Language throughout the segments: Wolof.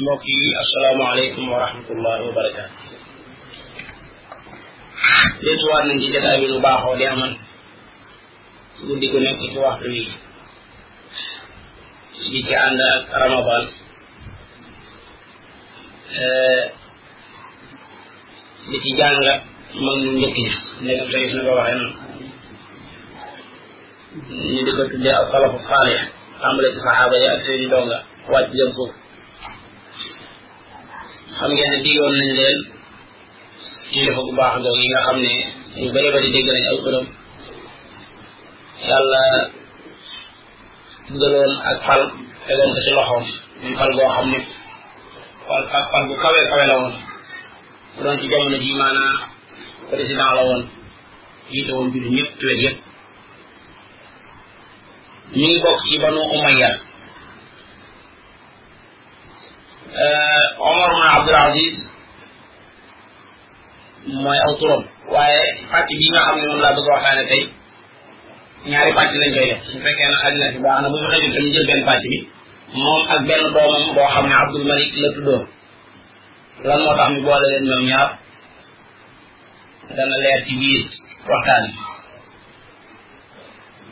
mbokk yi asalaamaaleykum wa rahmatullahi wa barakaatu desuwaat nañ ci jotaay bi nu baaxoo di amal guddi gu nekk ci waxtu wi di ci ànd ak ramadan di ci jàngat mag ñu njëkk ñi nekk tey su ko waxee noonu ñu di ko tuddee ak salafu saalih tàmbale ci saxaaba yi ak seeni donga wàcc jëm suuf xam ngeen ne digoon nañ leen kilifa bu baax doog yi nga xam ne ñu bëri bëri dégg nañ ay turam yàlla dugaloon ak fal tegoon ko ci loxoom muy fal boo xam ne fal ak fal bu kawe kawe la woon bu doon ci jamono ji maanaa président la woon jiite woon jullit ñëpp ci wet yëpp ñu ngi bokk ci banu umayya omar ibn abdul aziz mooy aw turam waaye pàcc bi nga xam ne moom laa bëgg a waxtaane tey ñaari pàcc lañ koy def su fekkee ne xaj na fi baax na bu fi xajul tamit jël benn pàcc bi moom ak benn doomam boo xam ne abdul malik la tuddoon lan moo tax ñu boole leen ñoom ñaar dana leer ci biir waxtaan bi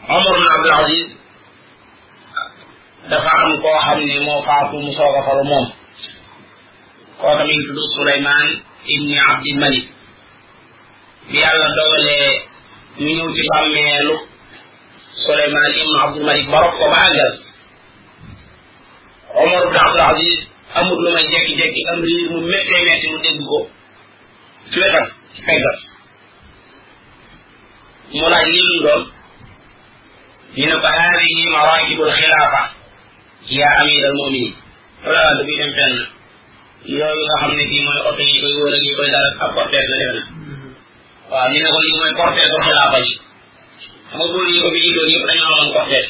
Omar ibn Abdul Aziz dafa am koo xam ne moo faatu mu soog a falu moom koo tamit tudd Suleymaan ibni Abdul Malik bi yàlla dogalee ñu ñëw ci bàmmeelu Suleymaan ibnu Abdul Malik ba rob ko ba àggal Omar ibn Abdul Aziz amul lu may jekki-jekki am riir mu méttee métti mu dégg ko ci wetam ci peggam mu laaj lii lu doon ñu ne ko haadihi maratibul xilaafa ya amir al muminin wala da bi dem fenn yooyu nga xam ne fii mooy oto yi koy wóor ak yi koy dara ak porteer la def na waaw ñu ne ko lii mooy porteer bu xilaafa ji xam nga buur yi ko fi jiitoon yëpp dañoo amoon porteer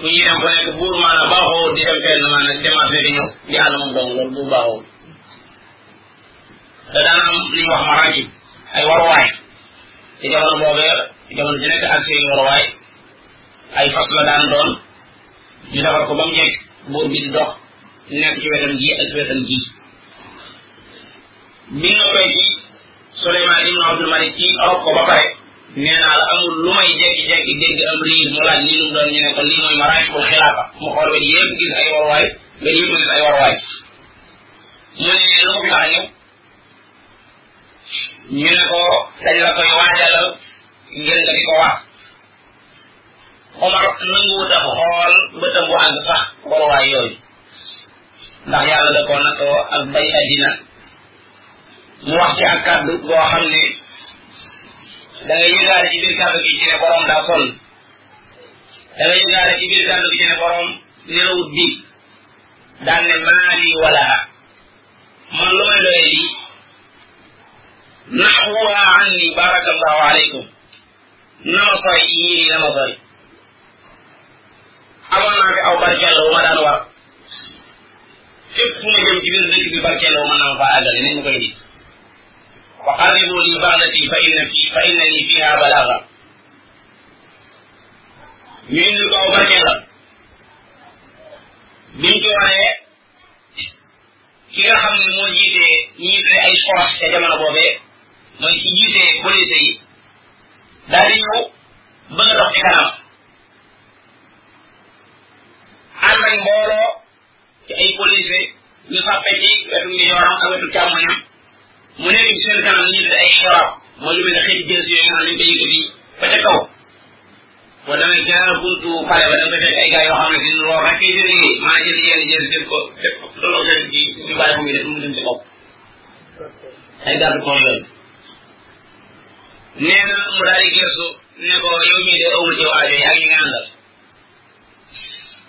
bu ñuy dem ko nekk buur maanaam baaxoo di dem fenn maanaam démarche di ñëw di ànd moom dong loolu bu baaxoo da daan am li ñuy wax maraakib ay waruwaay te jamono boobee jamono ji nekk ak seen waruwaay ay fas la daan doon ñu defar ko ba mu jekk buur bi di dox nekk ci wetam ji ak wetam ji bi nga koy ci Souleymane ibn Abdul Malik ci rob ko ba pare nee naa la amul lu may jekki-jekki dégg am riir mu laaj lii lu mu doon ñu ne ko lii mooy maraakibul xilaafa mu xool ba yëpp gis ay waruwaay ba yëpp gis ay waruwaay mu ne lu ko fi tax a ñëw ñu ne ko dañ la koy waajalal ngir nga di ko wax Omar nanguwut a xool bëtam bu àgg sax waruwaay yooyu ndax yàlla da koo nattoo ak bay addina mu wax ci ak kàddu boo xam ne da nga yëgaale ci biir kàddu gi ci ne borom daa sonn da nga yëgaale ci biir kàddu gi ci ne borom nelawut bii daan ne maa lii wala man lu may doyee lii naxwuha anni barakallahu aleykum na ma sori yii nii na ma sori amoon naa fi aw barkeel wu ma daan war fépp fu ma jëm ci biir dëkk bi barkeel wu ma naa fa àggale nañ ma koy gis wa qarribu li ba'dati fa inna fi fa inna li fiha balaaga ñu indil ko aw barkeel la biñ ci waree ki nga xam ne moo jiite ñi tuddee ay force ca jamono boobee mooy ki jiite police yi daal di ñëw bëgg a dox ci kanam ànd ak mbooloo ci ay policier ñu sàppe ci wetu ngi yoram ak wetu càmmoñam mu nekk ci seen kanam ñu ay xiraab mooy lu mel ne xeeti jëls yooyu nga xam ne dañ koy yëkkati ba ca kaw boo demee ca buntu pale ba da nga fekk ay gars yoo xam ne si lool rek kay seen liggéey maa jël yenn jël jël ko teg ko toloo seen ci ñu bàyyi ko muy def mu dem ci kaw ay garde corps yooyu nee na mu daal di gëstu ne ko yow mii de awul ci waajo yi ak ñi nga àndal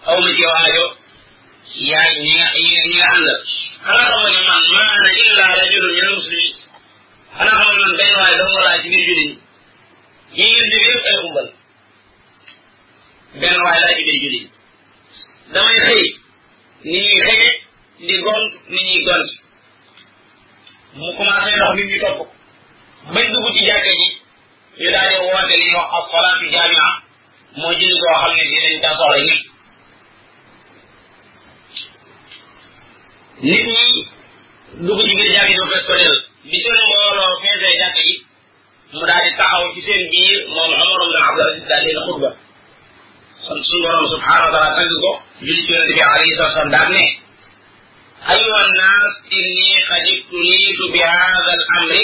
aw ma ci yow aajo yaay ñi nga ñi nga ñi nga àndal xanaa xamoo ne man maa ana illa rajulun min muslimin xanaa xamoo ne man benn waay dong laa ci biir jullit ñi ñi ngeen dégg yëpp ay xumbal benn waay laa ci biir jullit damay xëy ni ñuy xëye di gont ni ñuy gont mu commencé ndox nit ñi topp bañ dugg ci jàkka ji ñu daal di woote li ñuy wax as-salaatu jaami'a moo julli koo xam ne si dañ kaa soxla nit nit ñi dugg ci biir jàkk yi ba fekk ko del bi seen mbooloo feesee jàkk yi mu daal di taxaw ci seen biir moom Omar ibn Abdul Aziz daal di leen xutba sant suñu borom subhanahu wa taala tagg ko julli ci yonente bi alayhi salatu wasalam daal ne ayuha nnaas inni qad ibtuliitu bi hada al amri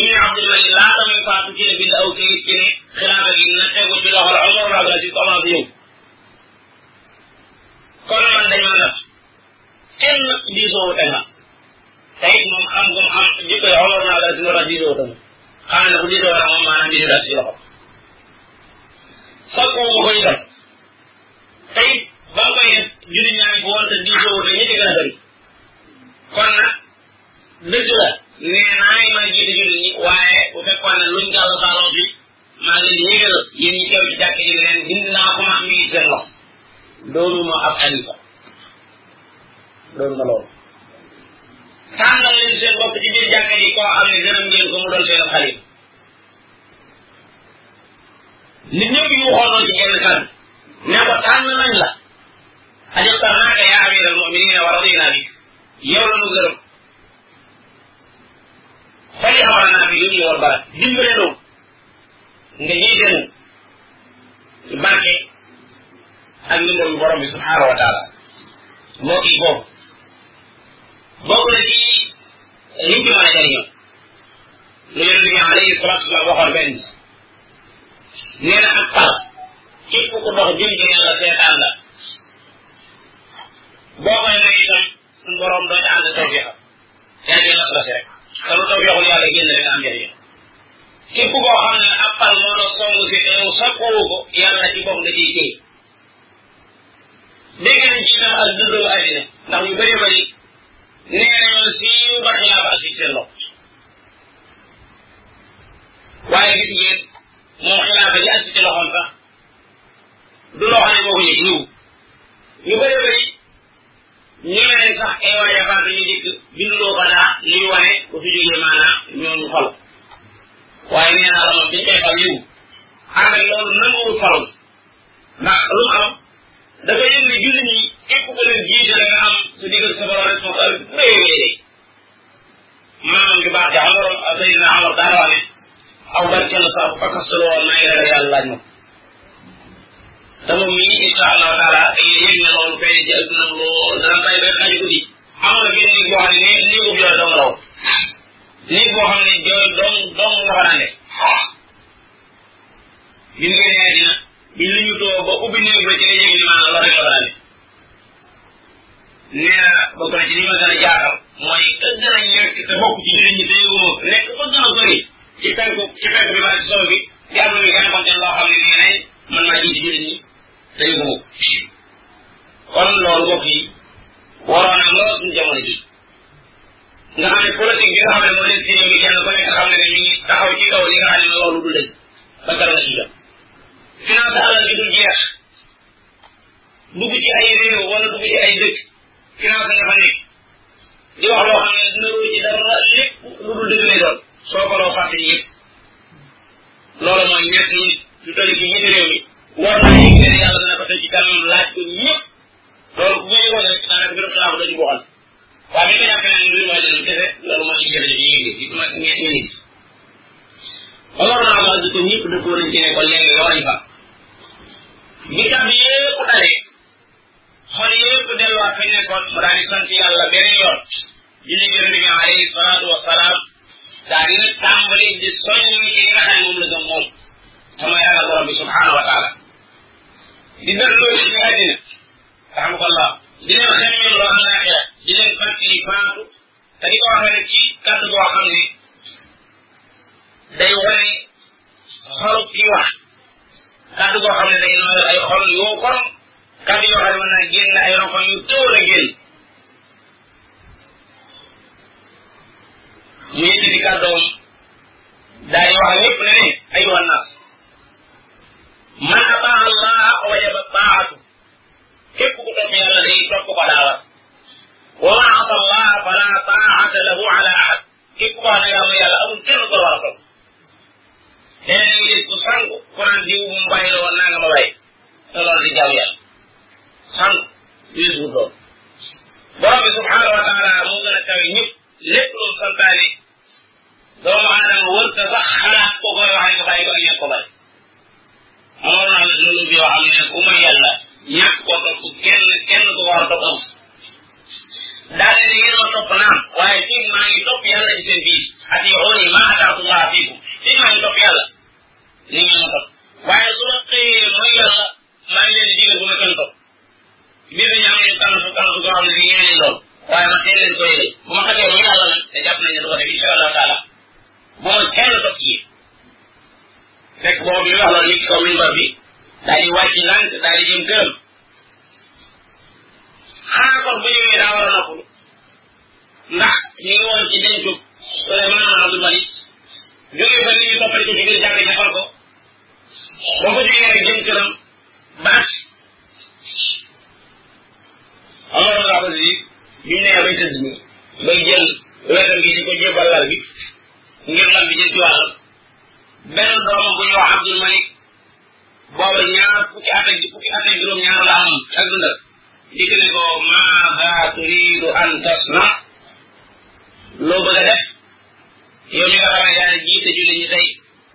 Ibn Abdul Malik laata muy faatu ci la bind aw kayit ci ne xilaafa gi na tegu ci loxol Omar ibn Abdul Aziz commencé ñëw kon man dañ ma natt kenn diisoo wute nga tey moom xam gum xam jikko yi Omar ibn Abdul Aziz moo tax diisoo wute nga xam ne bu diisoo nag moom maanaam diisoo daal ci loxo sakku mu koy def tey ba koy def julli ñaa ngi ko woon te diisoo wute ñi ci gën a bëri kon nag dëgg la nee naa yi maa jiite jullit ñi waaye bu fekkoon ne luñ gàll baaloo bi maa ngi leen yëgal yéen ñi teew ci jàkk ji ne leen bind naa ko ma mi ngi seen lox loolu moo ab alifa loolu nga loolu tànnal leen seen bopp ci biir jàkk ji koo xam ne gërëm ngeen ko mu doon seen xalifa nit ñëpp yu waxoon ci genn kan ne ko tànn nañ la ajabta naaka yaa amiral muminina wa radina bik yow la nu gërëm fali amal naa bi lu ñu war barak dimbale nu nga jiite nu ci barke ak ndimbalu borom bi subhaanahu wa taala mbokk yi boobu bokk na ci liñ ci mën a jëriñoo lu yonent bi alayhi salaatu wasalaam waxoon benn nee na ak pal képp ku dox jëm ci yàlla seetaan la boo koy rey itam suñu borom doo ci ànd tawfeexam yaa ngi nas rasi rek te lu tawfeexul yàlla génn rek am njëriñ képp koo xam ne ab pal moo la song si te yow sakkoo ko yàlla ci bopp nga ciy téy dégg nañ ci itam ak dundoo àddina ndax ñu bëri bëri nee nañoon si yu baax yaa baax si seen lopp waaye gis ngeen moom xilaafa ji ak ci loxoom sax du loo xam ne moo ko yëg ñëw ñu bëri bëri ñu ne leen sax ay waaye faat ñu dikk binduloo ko daa li ñu wane ku fi jógee maanaam ñoom ñu falu waaye nee naa la moom biñ koy fal yiw ànd ak loolu nanguwul falu ndax lu mu am dafa yëg ne jullit ñi képp ku leen jiite da nga am sa digal sa borom responsable bu rëy rëy maanaam ju baax ja Omar Seydina Omar daana wax ne aw barkeel sax bu fakkastalu woon maa ngi ragal yàlla laaj ma te moom mii incha allahu taala da ngeen yëg ne loolu feeñ ci adduna lool dana tay ba xaju guddi amoon na benn nit boo xam ne nii nii ko jooy dong la woon nit boo xam ne jooy dong dong nga fa daan def bi mu génnee dina bi ñu ñu too ba ubbi néeg ba ci la yëg ni maanaam loolu rek la fa daan def nee na bokk na ci li ma gën a jaaxal mooy ka gën a ñàkk te bokk ci jullit ñi te yëgoo nekk fa gën a sori ci penku ci penku bi wala ci sow bi di am lu ñu gën a konte loo xam ne nii nay mën naa jiite jullit ñi te yëgoo kon loolu bokk yi waroon na lool suñu jamono ji nga xam ne politique bi nga xam ne moo leen sëriñ bi kenn ku nekk xam ne ne ñu ngi taxaw ci kaw li nga xam ne loolu du dëgg ba dara la ci jot finance alal bi dul jeex dugg ci ay réew wala dugg ci ay dëkk financé nga fa nekk di wax loo xam ne dina wóor ci dara lépp lu dul dëgg lay doon soo ko loo fàtte yëpp loolu mooy ñett yi lu toll ci ñetti réew mi war na yëg ne yàlla dana ko teg ci kanam laaj ko ñëpp loolu bu ñu ko def daanaka gërëm xalaat dañu ko waxal waaw bi nga jàppee ne mbir mooy dëgg kese loolu mooy li jafe-jafe yi ngeen gis ma ngeen ngeen gis Omar naa ma di ko ñëpp dëppoo nañ ci ne ko léegi yow lañ fa bi tax bi yëpp dalee xol yëpp delluwaat fi nekkoon mu daal di sant yàlla benn yoon julli jërëjëf bi alayhi salaatu wa salaam daal di nag tàmbali di soññ ci li nga xam ne moom la gëm moom te mooy ragal borom bi subhaanahu wa taala di delloo ci àddina rahmatullah di leen xemmeem loo àllaaxira di leen fàttali faatu te di ko waxee nag ci kàddu boo xam ne day wane xolu ki wax kàddu boo xam ne day nooyal ay xol yoo korom kàddu yoo xam ne mën naa génn ay ronkoñ yu tëwal a génn mu yëkkati kàddoom daa di wax ñëpp ne ne ayuha naas man ataa allah wajaba taatu képp ku topp yàlla day topp ko daa war wa man asa allah fala taata lahu ala ahad képp ko xam ne yàlla yàlla amul kenn ko war a topp nee na ngi ku sangu ku naan diw mu bàyyi la woon naa nga ma bàyyi te loolu di jaamu yàlla sangu weesu loolu borom bi subhanahu wa taala moo gën a kawe ñëpp lépp lu santaane doomu aadama wër te sax xalaat ko koy wax rek bàyyi ba ngeen ko bari moo waroon am loolu bi yoo xam ne ku ma yàlla ñàkk ko topp kenn kenn ko war a topp am daal ne yéen a topp naam waaye fii maa ngi topp yàlla ci seen biir ati ooni ma ataaku laa fiikum fii maa ngi topp yàlla ni ngeen ma topp waaye su ma xëyee mooy yàlla maa ngi leen di digal bu ma kenn topp mbir mi ñu am nañu tànn su tànn su goo xam ne si ñeneen lañ doon waaye man teel leen ko yële bu ma xasee mooy yàlla nag te jàpp nañ ne du ko def incha allah taala bu ma kenn topp ci yéen fekk boobu bi ñu wax loolu nit ci kaw minbar bi daal di wàcc ndànk daal di jëm këram xanaa kon bu ñëwee daa war a noppalu ndax ñu ngi woon ci dencu Souleymane Abdul Malik jógee fa nit ñi toppale ko ci biir jàkk jafal ko ba mu jógee nag jëm këram ba ak Omar ibn Abdul Aziz bi mu nee bay tëdd nii bay jël wetam gi di ko jébbal lal bi ngir lal bi jël ci wàllam benn doomam bu ñuy wax Abdul Malik booba ñaar fukki at ak fukki at ak juróom-ñaar la am ak dundal dikk ne ko maada turidu an tasna loo bëgg a def yow mi nga xam ne yaa jiite julli ñi tey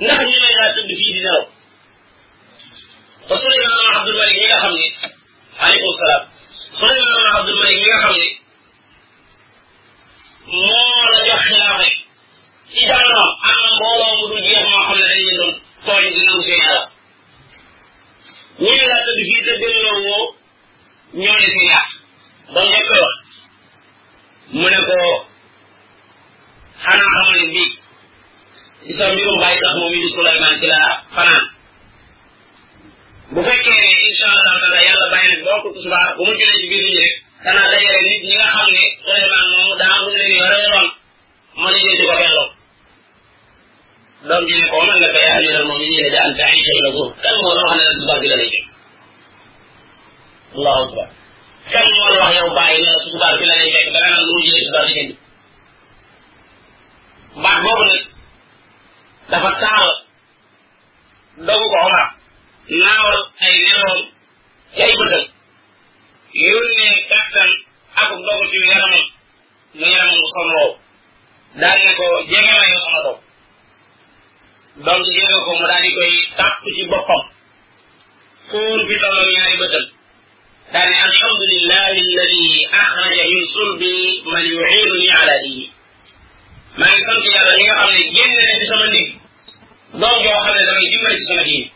ndax ñu ne naa tëdd fii di nelaw ba Suleymaan ma Abdul Malik mi nga xam ne aleykum salaam Suleymaan ma Abdul Malik mi nga xam ne moo la jox xilaafa yi ci jamonoom am na mbooloo mu dul jeex moo xam ne dañ leen doon tooñ di nangu seen alal ñu ne laa tëdd fii te delloo woo ñoo ne si yaar ba mu koy wax mu ne ko xanaa xamal ne bii ci sa mbirum bàyyi tax moom yi di Souleymane ci la fanaan bu fekkee ne incha allah taala yàlla bàyyi nag boo ko tisbaar bu mu jëlee ci biir nit ñi rek danaa dajale nit ñi nga xam ne Souleymane moomu daa am lu mu leen yore woon mu ne di ko delloo doom ji ne ko man la ko yaa amiral moom yi ne di an taxisa ila góor kan moo la wax ne la suba gi la lay jëm allahu akbar kan moo la wax yow bàyyi ne la suba gi la lay fekk dana naan lu mu jëlee suba gi jënd baat boobu nag dafa taal dogu ko Omar naawal ay nelawam cay bëggal yónnee kàttan ak dogu ci yaramam mu yaram mu xom roow daal ne ko jege ma yow sama doom doom si jege ko mu daal di koy tàpp ci boppam fóon bi tolloog ñaari bëtam daal ne alhamdulillahi alladi axraja min sulbi man yuinuni ala diini maa ngi sant yàlla mi nga xam ne génn na ci sama ndig doom joo xam ne damay dimbali ci sama diini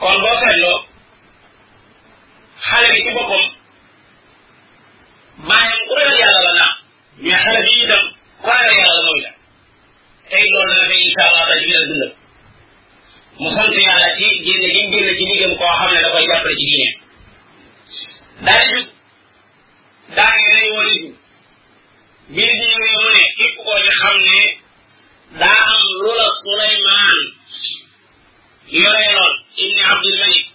kon boo seetloo xale bi ci boppam maanaam ku ragal yàlla la naa mais xale bi itam ku ragal yàlla la mooy la tey loolu dana fay incha allah daal di gën a dundal mu sant yàlla ci génn gi mu génn ci liggéeyam koo xam ne da koy jàppale ci diine daal di jug daal di lay wala jug biir bi ñëwee mu ne képp koo ci xam ne daa am lu la Suleymaan yore lool ibni Abdul Malik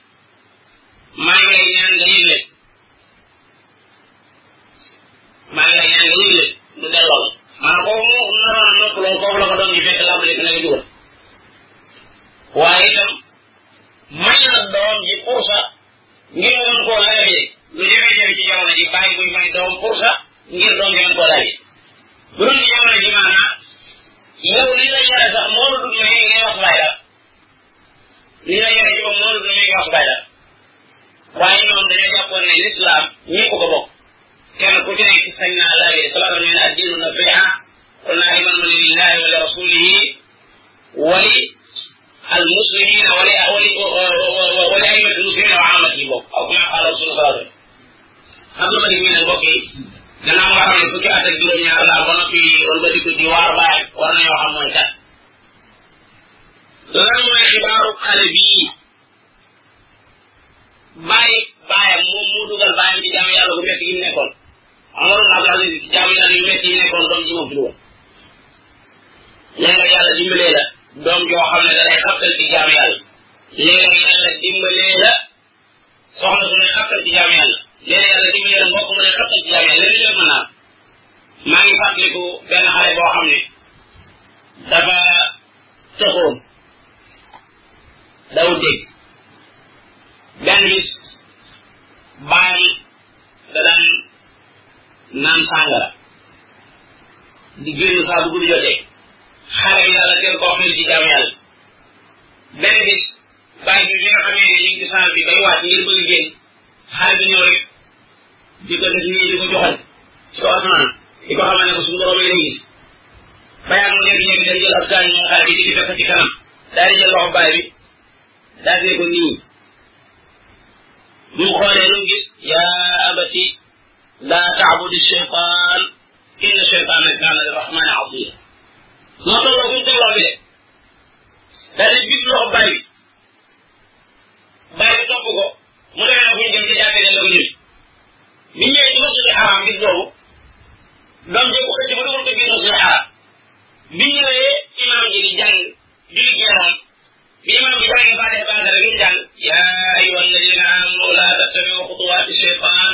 maa ngi lay ñaan nga yëg leen maa ngi lay ñaan nga yëg leen mu delloo la maanaam kooku moo naroon a nopp loolu foofu la ko doom ji fekk làmb nekk na nga dugal waaye itam may na doom ji pursa ngir mu mën koo laajee lu jafe-jafe ci jamono ji bàyyi buy may doom pursa ngir doom ji mën koo laajee bu doon ci jamono ji maanaam yow li la yore sax moo la dugg li la yore ci moom noonu du ñuy wax bay la waaye ñoom dañoo jàppoon ne lislaam ñëpp ko bokk kenn ku ci nekk sañ naa laa bi sallallahu alayhi wa sallam addiinu nasiha qul naa imaanu lillahi wa li rasulihi wa li al muslimina wa li wa li wa li aimati muslimina wa amati bokk aw kama qaala rasul sallallahu alayhi wa sallam xam nga nag bokk yi gannaaw nga xam ne fukki at ak juróom-ñaar laa ba noppi wala ba di ko di waar baay war nañoo xam mooy kat lan mooy xibaaru xale bii bàyyi bàyyam moom moo dugal bàyyam ci jaamu yàlla bu metti gi mu nekkoon amaroon naa daal ci jaamu yàlla yu metti yi nekkoon doom ci moom ci dugal nee nga yàlla dimbalee la doom joo xam ne da lay xabtal ci jaamu yàlla léegi yàlla dimbalee la soxna su ne xattal ci jaam yàlla léeg-léeg yàlla dimbali la mbokk mu ne xattal ci jaam yàlla léeg-léeg lépp mën naa maa ngi fàttaliku benn xale boo xam ne dafa tëxoon daw dégg benn bis bàyyi da daan naan sàngara di génn saa bu guddi jotee xale bi yàlla teel koo xel ci jaam yàlla benn bis bàyyi bi bi nga xamee ne ñu ngi ci saal bi bay waat ngir bëgg génn xale bi ñëw rek di ko def nii di ko joxal ci kaw asamaan di ko xamal ne ko suñu borom lay gis bayaan mu nekk ñëw dem jël ab gaañ moom xale bi di fekk ci kanam daal di jël loxo baay bi daal di ko nii bi mu xoolee lu mu gis yaa abati laa taabudi cheytaan inna cheytaana kaana lirrahmaani asiya moo tolloo fi mu teg loxo bi de daal di gis loxo bàyyi bàyyi topp ko mu ne naa bu ñu dem ci jàkka ja la ko jëli bi ñëwee ci masjidul haram gis boobu doom ji ko xëcc ba dugal ko biir masjidul haram bi ñëwee imaam ji di jàng julli ñaaraan bi imaam bi jàng ba def ba dara bi jàng yaa ayyuha alladina amanu la tattabiu xutuwaati shaytan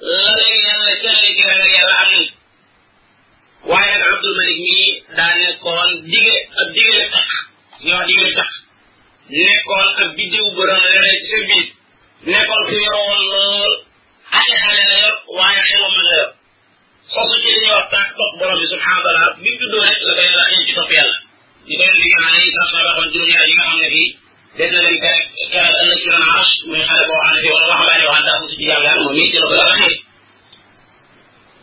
la leen yàlla cërale ci ragal yàlla am nañ waaye nag Abdul Malik mii daa nekkoon dige ab dige sax ñoo dige sax nekkoon ab biddiw bu doon leer ci sa biir nekkoon ku yoroon lool ay xale la yor waaye xelu mag la yor sosu ci li ñuy wax tax topp borom bi subhanahu wa taala bi mu juddoo rek la ko yàlla xëy ci topp yàlla ñu ko yonent bi alayhi salaatu wa salaam juróom ñaar yi nga xam ne fii des na leen keroog keroog ëllëg ci ron arsh muy xale boo xam ne fii wala waxambaane yoo xam daa musu ci jàmm yàlla moom mii ci la ko yàlla xëy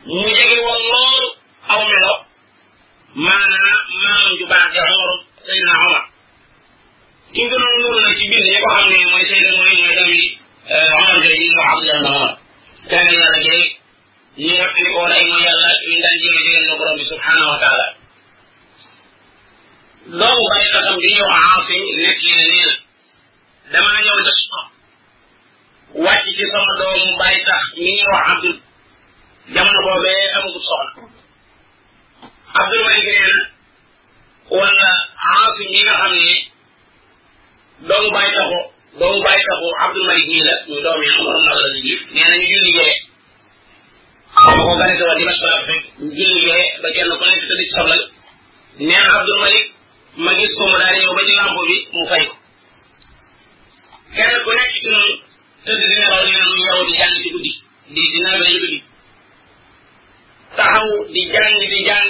mu jege woon loolu aw melo maanaam maam ju baax ja Omar Seydina Omar ki nga doon nuuru nag ci bind ñi ko xam ne mooy Seydina mooy mooy tamit Omar jooju ñu wax Abdullah Omar ñu mottali ko woon ay mooy yàlla ak ñu daan jëme jëleen na borom bi subhanahu wa taala doomu bàyyi xasam bi ñëw aafi nekk yi ne nee na damaa ñëw def ko wàcc ci sama doomu bàyyi tax mi ñuy wax abdul jamono boobee amagut soxna abdul malik nee na wala aafi mi nga xam ne doomu bàyyi taxu doomu bàyyi taxu Abdul Malik mii la ñu doomi Omar ibn Abdul Aziz nee na ñu julli gee xam ko gane sa waa dimas ba fekk ñu julli gee ba kenn ku nekk tëdd ci soblal nee na Abdul Malik ma gis ko mu daal ñëw ba ci lampo bi mu fay ko kenn ku nekk ci noonu tëdd di nelaw nee na mu yow di jàng ci guddi di di nelaw ci guddi taxaw di jàng di jàng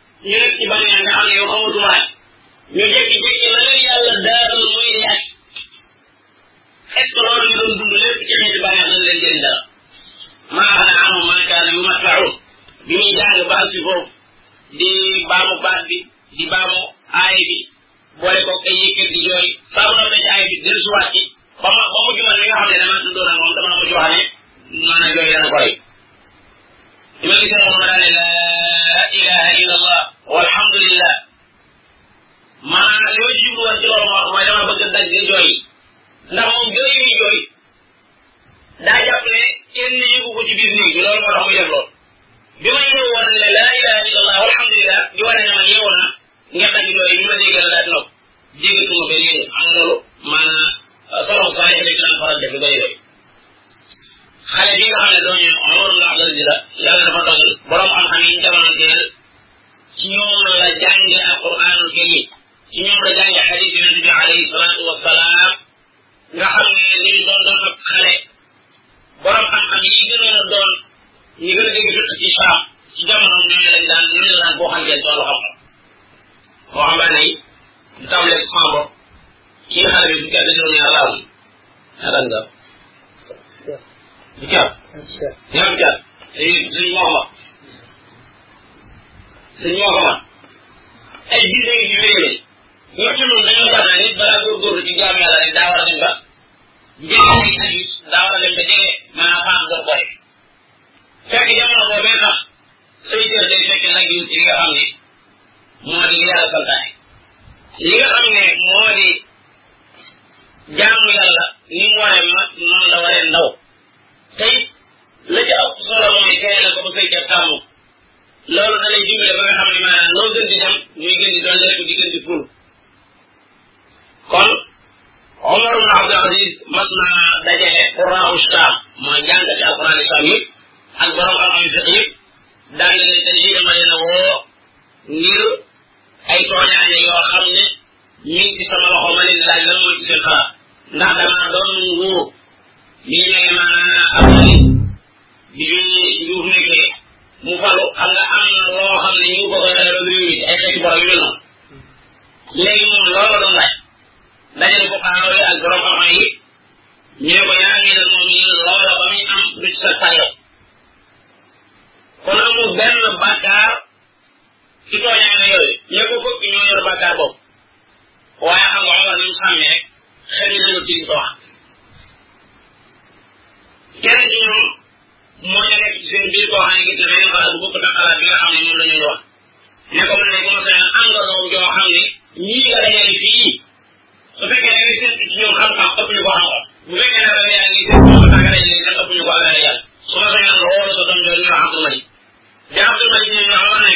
ñu nekk ci bànneex nga xam ne yow xamoo tumaat ñu jékki-jékki la leen yàlla daaral muy di aj est ce que loolu ñu doon dund lépp ci xeeti bànneex dañ leen jëriñ dara maa ana amu maa kaana yu matlaxu bi muy jàng baal si foofu di baamu baat bi di baamu aay bi boole ko ay yëkkër di jooy saa bu noppee ci ay bi dellu suwaat ci ba ma ba mujj man li nga xam ne dama dundoon ak moom dama mujj wax ne maanaam jooy dana ko rey li ma gisee moom ma daal ne laa ilaha illa allah walhamdulillah maanaam li ma ci jublu woon ci loolu moo mooy dama bëgg dagg jooy ndax moom jooy yi jooy daa jàpp ne kenn yëgu ko ci biir néeg bi loolu moo tax muy def loolu bi ma yeewoon ne laa ilaha illa allah walhamdulillah di wane ne ma yeewoon na nga dagg yooyu ñu ma déggal daal nopp déggatuma benn yoon am na lu maanaam borom saa yi dañ daan faral def lu bëri yooyu xale bi nga xam ne dooñu Omar ibn Abdul Aziz la yàlla dafa dogal borom xam-xam yi ñu jamono teel ci ñoom la jànge alquranul karim ci ñoom la jànge xadis yonente bi alayhi salaatu wasalaam nga xam ne li ñu doon doon ab xale borom xam-xam yi gënoon a doon ñi gën a dégg fiq ci saam ci jamono ñooñu lañ daan ñooñu la daan boo xam ngeen toolu xam-xam boo xam ne ni du tàmbalee sama bopp kii xale bi bu kenn juróom ñaar laaw ñaata nga bu car ñaar car dañuy suñ moo ko ma suñ moo ko ma ay biir yi di wéyee ñoo ci noonu dañoo jàpp ne nit balaa góorgóorlu ci jaam yàlla rek daa war a dem ba njëriñ yi ak yi daa war a dem ba jege maanaam faam doo ko def fekk jamono boobee sax say cër day fekk nag yu ci nga xam ne moo di li yàlla santaane li nga xam ne moo di jaamu yàlla ni mu waree mag noonu la waree ndaw tey la ca ëpp solo mooy tere la ko ba koy def tàmm loolu da lay dimbale ba nga xam ne maanaam loo gën di dem muy gën di doon lekk di gën di ful kon Omar ibn Abdul Aziz mas na dajale quraaw Shaam mooy jàngati alquran Shaam yëpp ak borom xam-xam fiq yëpp daal di leen te lii dama leen a woo ngir ay tooñaane yoo xam ne ñi ci sama loxo ma leen laaj lan mooy ci seen xalaat ndax damaa doon nguur bi ñu nee maanaam am na bi ñu njuuf nekkee mu falu xam nga am na loo xam ne ñu ngi ko koy ragal réew mi ay xeeti borom yu mel noonu léegi moom loolu la doon laaj dajale ko xaaw yi ak borom xam-xam yi ñu ne ko yaa ngi def moom ñun loola ba muy am du ci sa tayo kon amul benn bàkkaar ci tooñaay la yooyu ña ko fëkk ñoo yor bàkkaar boobu waaye xam nga Omar ni mu sàmmee rek xel yi dëgg ci li ko wax kenn ci ñoom moo ñu nekk ci seen biir koo xam ne gis na beneen xalaat bu bokk ak xalaat bi nga xam ne moom la ñuy wax ne ko man de bu ma sañoon am nga doom joo xam ne ñii nga dajale fii su fekkee da ngay séntu ci ñoom xam-xam ëpp ñu ko xam-xam bu fekkee ne da ngay séntu ci ñoom xam-xam nga dajale ëpp ñu ko ak dajale su ma sañoon nga woo sa doom joo ñu wax Abdoulaye bi Abdul Malik ne ñoo wax ne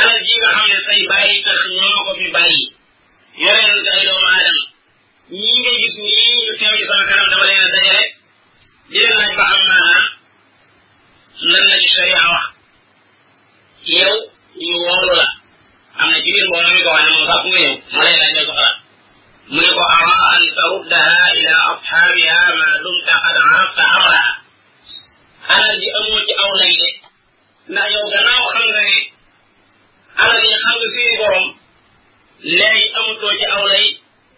alal ji nga xam ne say bàyyi tax ñoo ko fi bàyyi yore nañ ko ay doomu aadama ñii ngay gis ñii ñu teew ci sama kanam dama leen a dajale di leen laaj ba xam maanaam lan la ci sharia wax yow ñu woolu la am na ci biir mbooloo mi ko xam ne moom sax ku nga ñëw mu lay laaj la ko xalaat mu ne ko araa an taruddaha ila ashaabiha ma dumta qad arafta amraha alal ji amoo ci aw lay de ndax yow gannaaw xam nga ne alal yi xam nga seeni borom léegi amatoo ci aw lay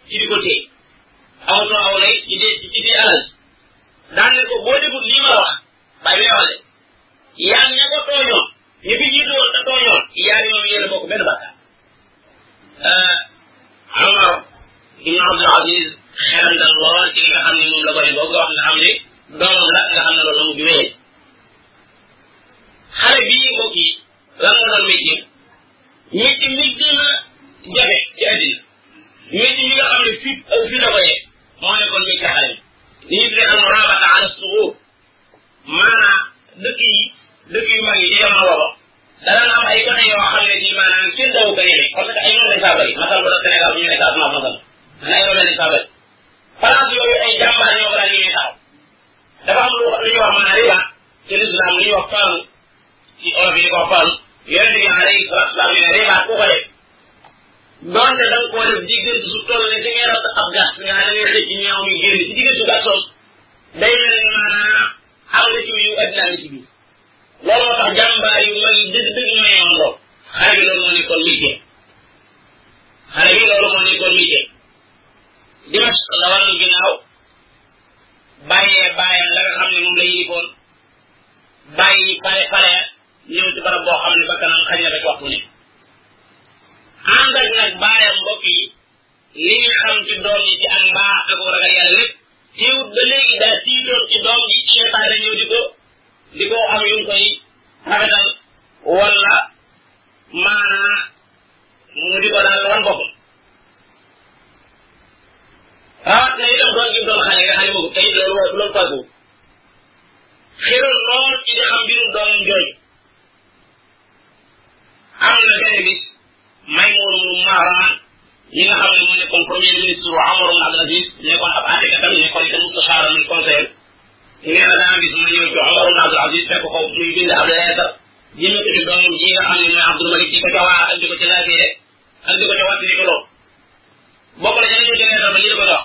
ci di ko téye amatoo aw lay ci dee ci di alal daan ne ko boo defut lii ma la wax bàyyi may wax de yaa ña ko tooñoon ñu fi jiitu woon te tooñoon yaa ñoom yéen a bokk benn bàkkaar Omar ibn Abdul Aziz xelam dal lool ci li nga xam ne moom la gone boobu nga wax nga xam ne doomam la nga xam ne loolu la mujj wéyee xale bii mbokk yi lan moo doon métier métier mi gën a jafe ci àddina métier mi nga xam ne fit aw fi la ko yee moo nekkoon métier xale bi li ñu tuddee al murabata ala suxuur maanaam dëkk yi dëkk yu mag yi ci jamono booba dana am ay côté yoo xam ne nii maanaam kenn dawu ko ñeme parce que ay noonu lañ faa bëri masal bu doon Sénégal bu ñu nekk asmaa masal man ay noonu lañ faa bëri place yooyu ay jàmbaar ñoo ko daan ñemee taxaw dafa am lu lu ñuy wax maanaam riba ci lislaam lu ñuy wax paanu ci olof yi di ko wax paanu yonent bi alayhi salaatu salaam ne riba ku ko def donte da nga koo def diggante su toll ne si ngay ratt ab gas nga xam ne ngay xëcc ñaaw mi génn ci diggante su gas sos day mel ni maanaam am nga ci yu addina nga ci biir loolu moo tax jàmbaar yu mag yi dëgg dëgg ñooy am lool xare bi loolu moo nekkoon métier xare bi loolu moo nekkoon métier dimas la war na ginnaaw bàyyee bàyyam la nga xam ne moom la yilifoon bàyyi pare pare ñëw ci barab boo xam ne bakkanam xañ na ko ci waxtu ne ànd ak nag bàyyam mbokk yi li ñu xam ci doom ji ci ak mbaax ak ko ragal yàlla lépp teewut ba léegi daa tiitoon ci doom ji seytaane ñëw di ko di ko am yu mu koy rafetal wala maanaa mu di ko daal wan boppam rawat na itam doon gi doon xale nga xam ne moom tey loolu loolu fàggu xéroon lool ci di xam mbirum doomam jooju am na benn bis Maymoun mu Maraan ñi nga xam ne moo nekkoon premier ministre wa Omar ibn Abdul Aziz nekkoon ab àtteekatam nekkoon itam mustashaaram muy conseiller nee na daa gis ma ñëw ci Omar ibn Abdul Aziz fekk ko muy bind ab leetar jëme ko ci doomam ji nga xam ne mooy Abdul Malik di ko ca waar ak di ko ca laajee ak di ko ca wàttali ko lool bokk na ca la ñu jëlee leetar ba ñu di ko jox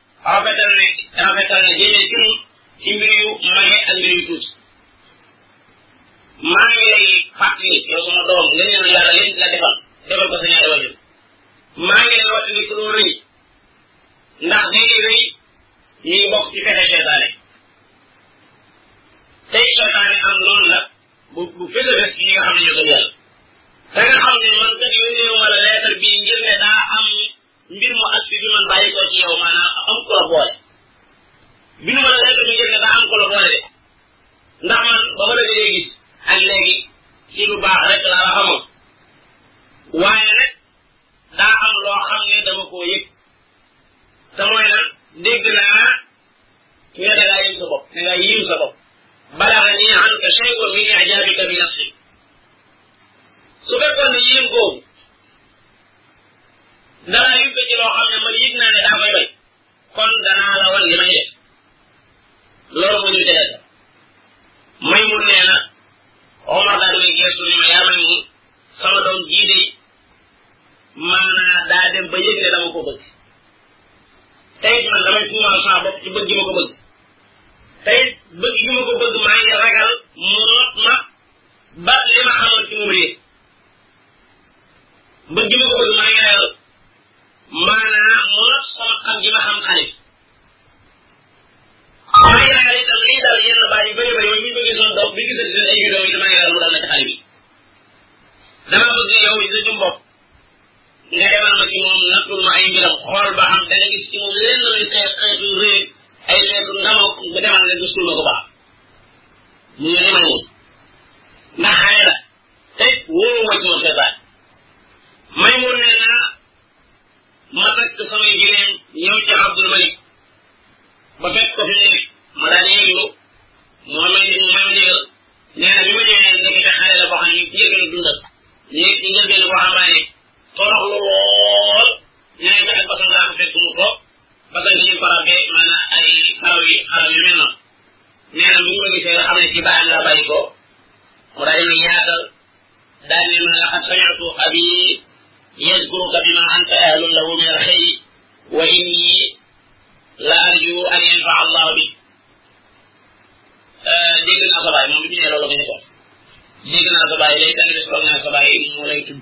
rafetal ne rafetal na jëmee ci nun ci mbir yu mage ak mbir yu tuuti maa ngi lay fàttali yow sama doom nga neenu yàlla leen la defal defal ko sa ñaari wajur maa ngi lay wattandi ku dul rëy ndax day rëy ñu ngi bokk ci fexe seytaane tey seytaane am noonu la bu bu fekk fekk ñi nga xam ne ñoo gëm yàlla da nga xam ne man kat yónnee ma la leetar bii ngir ne daa am mbir mu agsi bi man bàyyi ko ci yow maanaam am ko la boole bi nu ma la lekk ñu jël ne daa am ko la boole de ndax man ba ma la gëjee gis ak léegi ci lu baax rek laa la xamoon waaye nag daa am loo xam ne dama koo yëg te mooy lan dégg naa ne da ngaa yëm sa bopp da ngaa yëm sa bopp balaga nii an ka shay'un min i'jaabika bi nafsi su fekkoon ne yëm googu danaa yóbbe ci loo xam ne man yëg naa ne daa koy bay kon danaa la wan li may def loolu moo ñu tegal may mun nee na Omar daal may geestu ni ma yaa may mun sama doom jii de maanaa daa dem ba yëg ne dama ko bëgg tey man damay tuumaal sama bopp ci bëgg gi ma ko bëgg tey bëgg gi ma ko bëgg maa ngi ragal mu not ma ba li ma xamoon ci moom réer bëgg ma ko ma leeral maanaam mu la sama xam gi ma xam xalif ma leeral itam lii daal yenn baat yu bëri bëri ñu bëggee sama doom bi gisati seen ay vidéo yi dama leeral mu dal na ci xale bi dama bëgg yow yi sa jum bopp nga demal ma ci moom nattul ma ay mbiram xool ba xam dana gis ci moom lenn luy xeet xeetu réer ay xeetu ndamoo nga demal nga gëstul ma ko baax mu ne ma woon ndax xale la te wóoru ma ci moom seetaan may mun ne naa ma takk samay gileem ñëw ci Abdul Malik ba fekk ko fi nekk ma daal di yëglu moo may di may ma digal nee na bi ma ñëwee nekk ca xale la boo xam ne ci yëglu dundal nekk ci njëlbeen boo xam ne toroxlu lool nee na ci ak basam laa ko fekk mu toog basam yi ñu ko ràbbee maanaam ay xaraw yi xaraw yu mel noonu nee na bu ñu ko gisee nga xam ne ci baayam la bàyyi ko mu daal di yaatal daal ne ma laqad sami'tu abi yazkuruka bima anta ahlun lahu min alxayri wa inni la arju an yanfaa allahu bi dégg naa sa baay moom bi ñu ne loolu la ko ñu ko dégg naa sa baay léegi da nga des toog naa sa baay moo lay tudd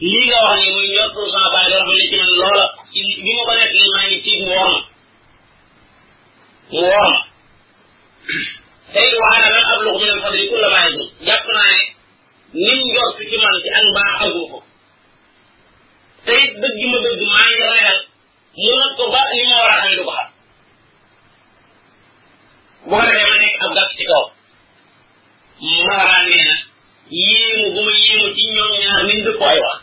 lii nga wax ni muy ñor pour sama baay doon ba ci man loola ci bi ma ko nekk li maa ngi tiit mu woor ma mu woor ma tey waxaana lan ab luxu minal fadli kulla maa yajur jàpp naa ne nim njort ci man ci ak mbaa agu ko te it bëgg ma bëgg maa ngi ragal mu not ko ba li ma war a xamee du ko xam bu ko defee ma nekk ab gàtt ci kaw maraan nee na yéemu bu ma yéemu ci ñoom ñaar niñ dëpp ay wax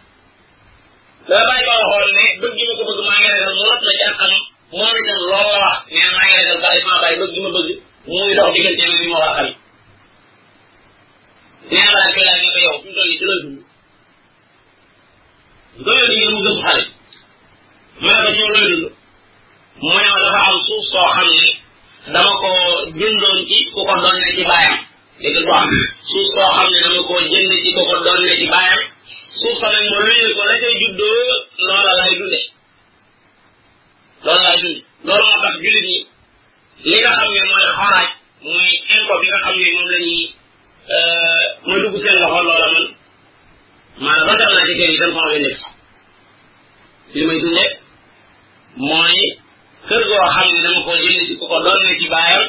la bàyyi ba waxoon ne bëgg ma ko bëgg maa ngi ragal mu rot na ci ak xam moom itam loolu la wax nee na maa ngi ragal bàyyi sama bàyyi bëgg ma bëgg muy dox diggante ma ni ma war a xam nee na daal koy laaj ne ko yow fi mu toll nii ci la dund doyoo di ngir mu gëstu xale mu ne ko ci looy dund mu ne ma dafa am suuf soo xam ne dama ko jëndoon ci ku ko doon ne ci baayam dégg nga wax suuf soo xam ne dama ko jënd ci ku ko doon ne ci baayam suuf sa nag ma luyee ko la cay juddoo loola laay dunde loola laay dunde loolu moo tax jullit ñi li nga xam ne mooy xaraaj muy impôt bi nga xam ne moom la ñuy ma dugg seen loxo loola man maanaam ba naa ci kër yi sama yoon nekk li may dundee mooy kër goo xam ne dama ko jënd ci ku ko doon ne ci baayam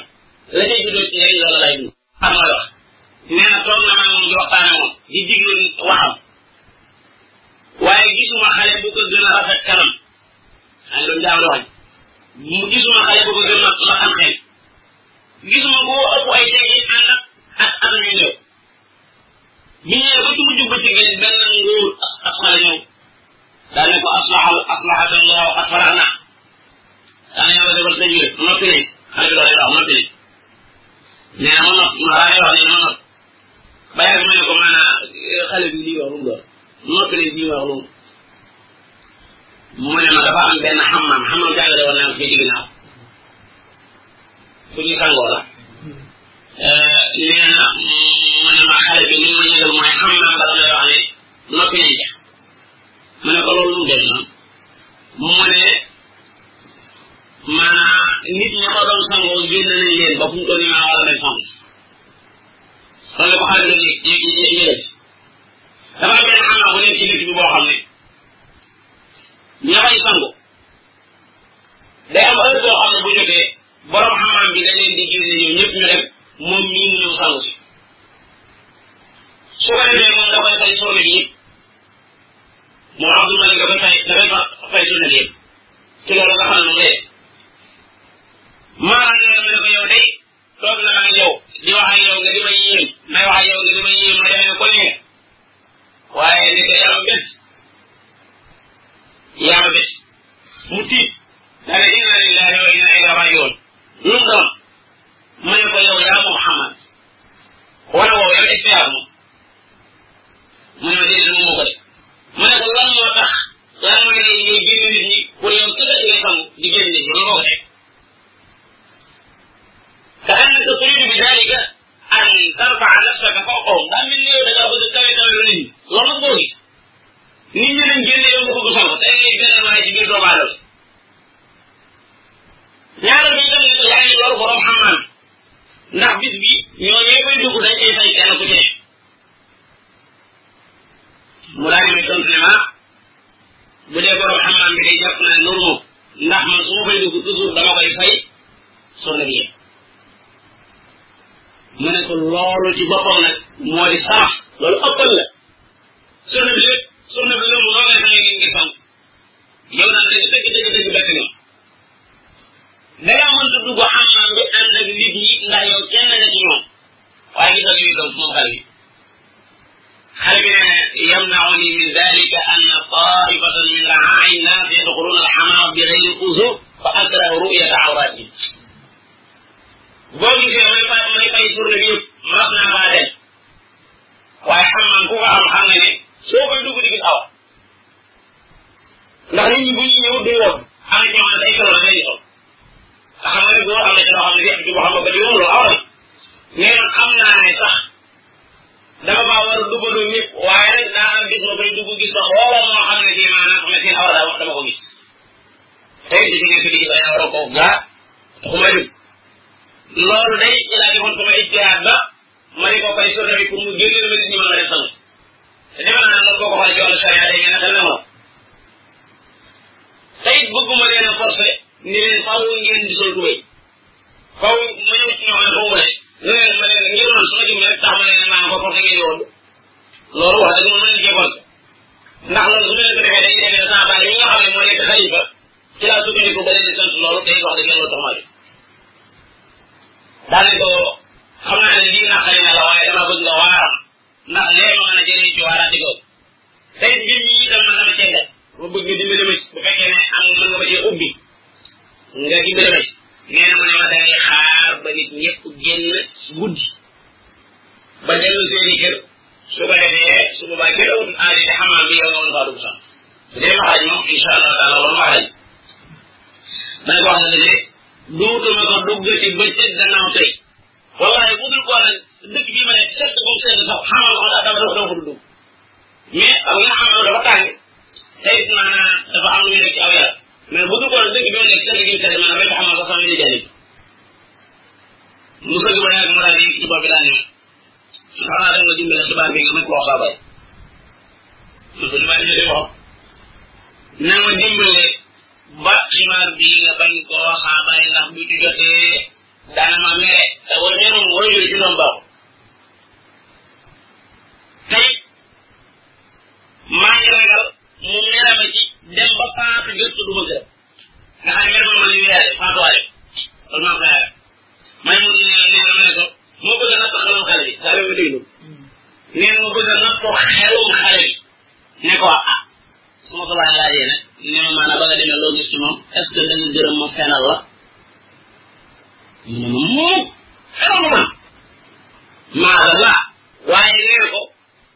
la cay juddoo ci njëriñ loola lay dund ak la wax nee na toog na ma moom di waxtaane moom di diglu waxam waaye gisuma xale bu ko gën a rafet kanam maa ngi doon jaawale wax ji mu gisuma xale bu ko gën a ma am xel gisuma bu ko ëpp ay tegi ànd ak ak am ñu ñëw bi ñëwee ba ci mujj bëccëg benn nguur ak xale ñëw daal ne ko aslaxal aslaxaka allahu qad faraxna daal ne yàlla defal sa jiwe mu noppi ne xale bi loolu wax mu noppi ne nee na ma nopp ma laa wax ne ma nopp ba yàgg ma ne ko maanaam xale bi lii wax lu mu doon mu noppi ne lii wax lu mu mu ne ma dafa am benn xammaam xammaam jàngale woon naa ko fii ci ginnaaw fu ñu sangoo la nee na mu ne ma xale bi li ma yëgal mooy xammaam ba la may wax ne noppi nañ ca mu ne ko loolu mu def noonu mu ne maanaam nit ñi ko doon sangoo génn nañ leen ba fu mu toll nii maa war a leen sang kon la ko xale bi doon yë yë yë yële dafa am benn xanaa bu nekk ci dëkk bi boo xam ne ña fay sangu day am heure boo xam ne bu jotee borom xamaam bi da leen di génne ñoom ñëpp ñu dem moom mii mu ñëw sangu si su ko defee moom da koy fay soome bi yëpp moom Abdul Malik da koy fay da koy fay sunna bi yëpp ci loolu nga xam ne dee maanaam nee na mu ne ko yow day toog na ma ak yow di wax ak yow nga di ma yéem may wax ak yow nga di ma yéem ma demee ko ne waaye li nga yàlla bett yàlla bett mu tiit dana inna lillahi wa inna ilayhi rajiun lu mu doon mu ne ko yow yaa Muhammad wala woo yow istiyaar moom mu ne ma dee lu mu ko def mu ne ko lan moo tax lan moo ngay ngay génn nit ñi pour yow ci la ngay sangu di génn nit ñi lu ko def ka annaka turidu bi dalika an tarbaa nafsaka fawqahum daa mel ni yow da ngaa bëgg a kawe kawe lu nit ñi loolu nag boo gis nit ñi dañ génne yow nga bëgg solo tey ngay beneen waaye ci biir doomu aadama ñaareel bi itam ne yaa ngi loolu borom xam-xam ndax bis bi ñoo ñee koy dugg dañ koy fay kenn ku ci ne mu daal di tontu ne ma bu dee borom xamaam bi day jàpp naa ne noonu ndax man su ma fay dugg toujours dama koy fay soxna bi mu ne ko loolu ci boppam nag moo di saraf loolu ëppal la soxna bi lépp soxna bi loolu loo koy fay ngeen ngi fam yow daal dëgg dëgg dëgg dëgg bekk nga da ngaa mënta dugg xamaam bi ànd ak nit ñi ndax yow kenn nga ci ñoom waaye gis nga li muy doon moom xale bi xale bi ne yamnauni min dalika anna taifatan min raai nnaas yadxuluna alxamaam bi gayri uzur fa akrahu ruyata awraati boo gisee may fay may fay journée bi yëpp mas naa faa dem waaye xam man ku ko am xam nga ne soo koy dugg di gis awa ndax nit ñi bu ñuy ñëw day woon am na ñoo xam ne ay solo la ngay sol te xam nga ne góor am na ci loo xam ne yëpp ci boppam ba juróom lu awoon mais nag xam naa ne sax dama faa war a dugg du ñëpp waaye nag daa am bis ma koy dugg gis sax woo moo xam ne ci maanaam xam ne seen awra daa wax dama ko gis tey di nekk di gis ay awra ko gaa xuma dugg loolu day ci laa defoon sama ijtihaad ba ma di ko fay surna bi pour mu génneel ma nit ñi mën a dem sangu te defe naa moom boo ko xoolee ci wàllu charia day ngeen a xel na moom te it bëgguma leen a forcé ni leen faaw ngeen di sol tubéy faaw ma ñëw ci ñoo xam ne foofu rek ne leen ma leen ngir man su ma jëm rek tax ma leen maa ko forcé ngeen di woon loolu wax dëgg ma mën leen cee forcé ndax loolu su ma leen ko defee dañuy demee sama baay yi nga xam ne moo nekk xalifa ci laa sukkandiku ba leen di sant loolu day wax dëgg yàlla tax maa jóg daal ne ko xam naa ne lii naqari na la waaye dama bëgg nga waaram ndax lee ma mën a jëriñ ci waaraati ko tey mbir mi itam man dama cee def ma bëgg nga dimbali ma ci bu fekkee ne am mën nga ma cee ubbi nga dimbali ma ci nee na mu ne ma dangay xaar ba nit ñëpp génn guddi ba dellu seeni kër su ko defee su boobaa kenn awut aada te xamaam bi yow nga mën faa dugg sax bu dee maxaaj moom incha allah taala wala maxaaj man ko wax na ne duutuma ko duggati ba ca gannaaw tey wallahi bu dul koo nag dëkk bii ma nekk sedd boobu sedd sax xamal ko dafa dafa dafa dugg mais xam nga xamal dafa tàng tey maanaam dafa am lu muy nekk ci aw yaram mais bu dul koo nag dëkk bi ma nekk sedd gi sedd maanaam rek xamal ko sama ni jëlee mu sëgg ba yàgg mu daal di ci bopp bi daal xanaa danga dimbale xibaar bi nga mën koo xaabal parce que li ma leen di wax na ma dimbale ba xibaar bi nga bañ koo xaabal ndax bu ci jotee dana ma mere te wala nee moom wala yooyu dina baax tey maa ngi ragal mu mere ma ci dem ba faatu jot du ma gërëm nga xam ne man ma la ñu yaale faatuwaale loolu maa ko yaale may mun ne nee na ma ne ko ma bëgg a natt xelum xale bi xale bi déglu nee na ma bëgg a natt xelum xale bi ne ko ah su ma ko laaj laajee nag ne ma maanaam ba nga demee loo gis ci moom est ce que da nga gërëm ma fenal la mu ne ma muu fenal ma maa la laa waaye nee na ko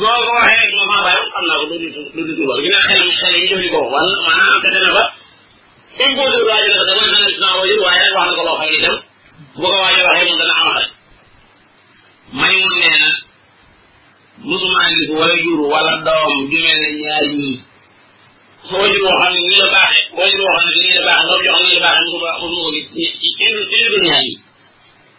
boo ko waxee rek nga maa bàyyi xam naa ko du nit du nit loolu gi ne xel xel yi jëf li ko wala maanaam te dana ba imposé waa ji ne ko dama naan ci naa wajur waaye rek wax na ko loo xam ne itam bu ko waa ji waxee moom dana amatal may mun nee na musuma gis wala jur wala doom ju mel ne ñaar ñii soo jur woo xam ne nii la baaxee boo jur woo xam ne nii la baaxee doom joo xam ne nii la baaxee musuma musuma ko gis ci ci ci ñaar ñii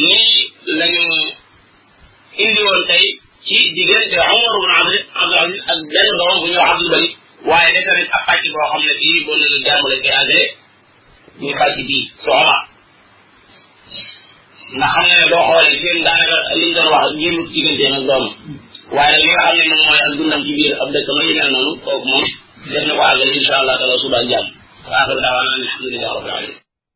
lii lañu indi woon tey ci diggante Omar ibn Abdul Aziz ak benn doom bu ñëw Abdul Malik waaye ne tamit ab pàcc boo xam ne bii boo leen jàmm lañ koy àggale muy pàcc bii su Omar ndax xam nga ne boo xoolee seen daanaka liñ doon wax génn diggante nag doom waaye nag li nga xam ne moom mooy ak dundam ci biir ab dëkk ma yu mel noonu kooku moom def na ko àggale incha allah taala suba ak jàmm waaxir daawaana alhamdulilah rabbil alamin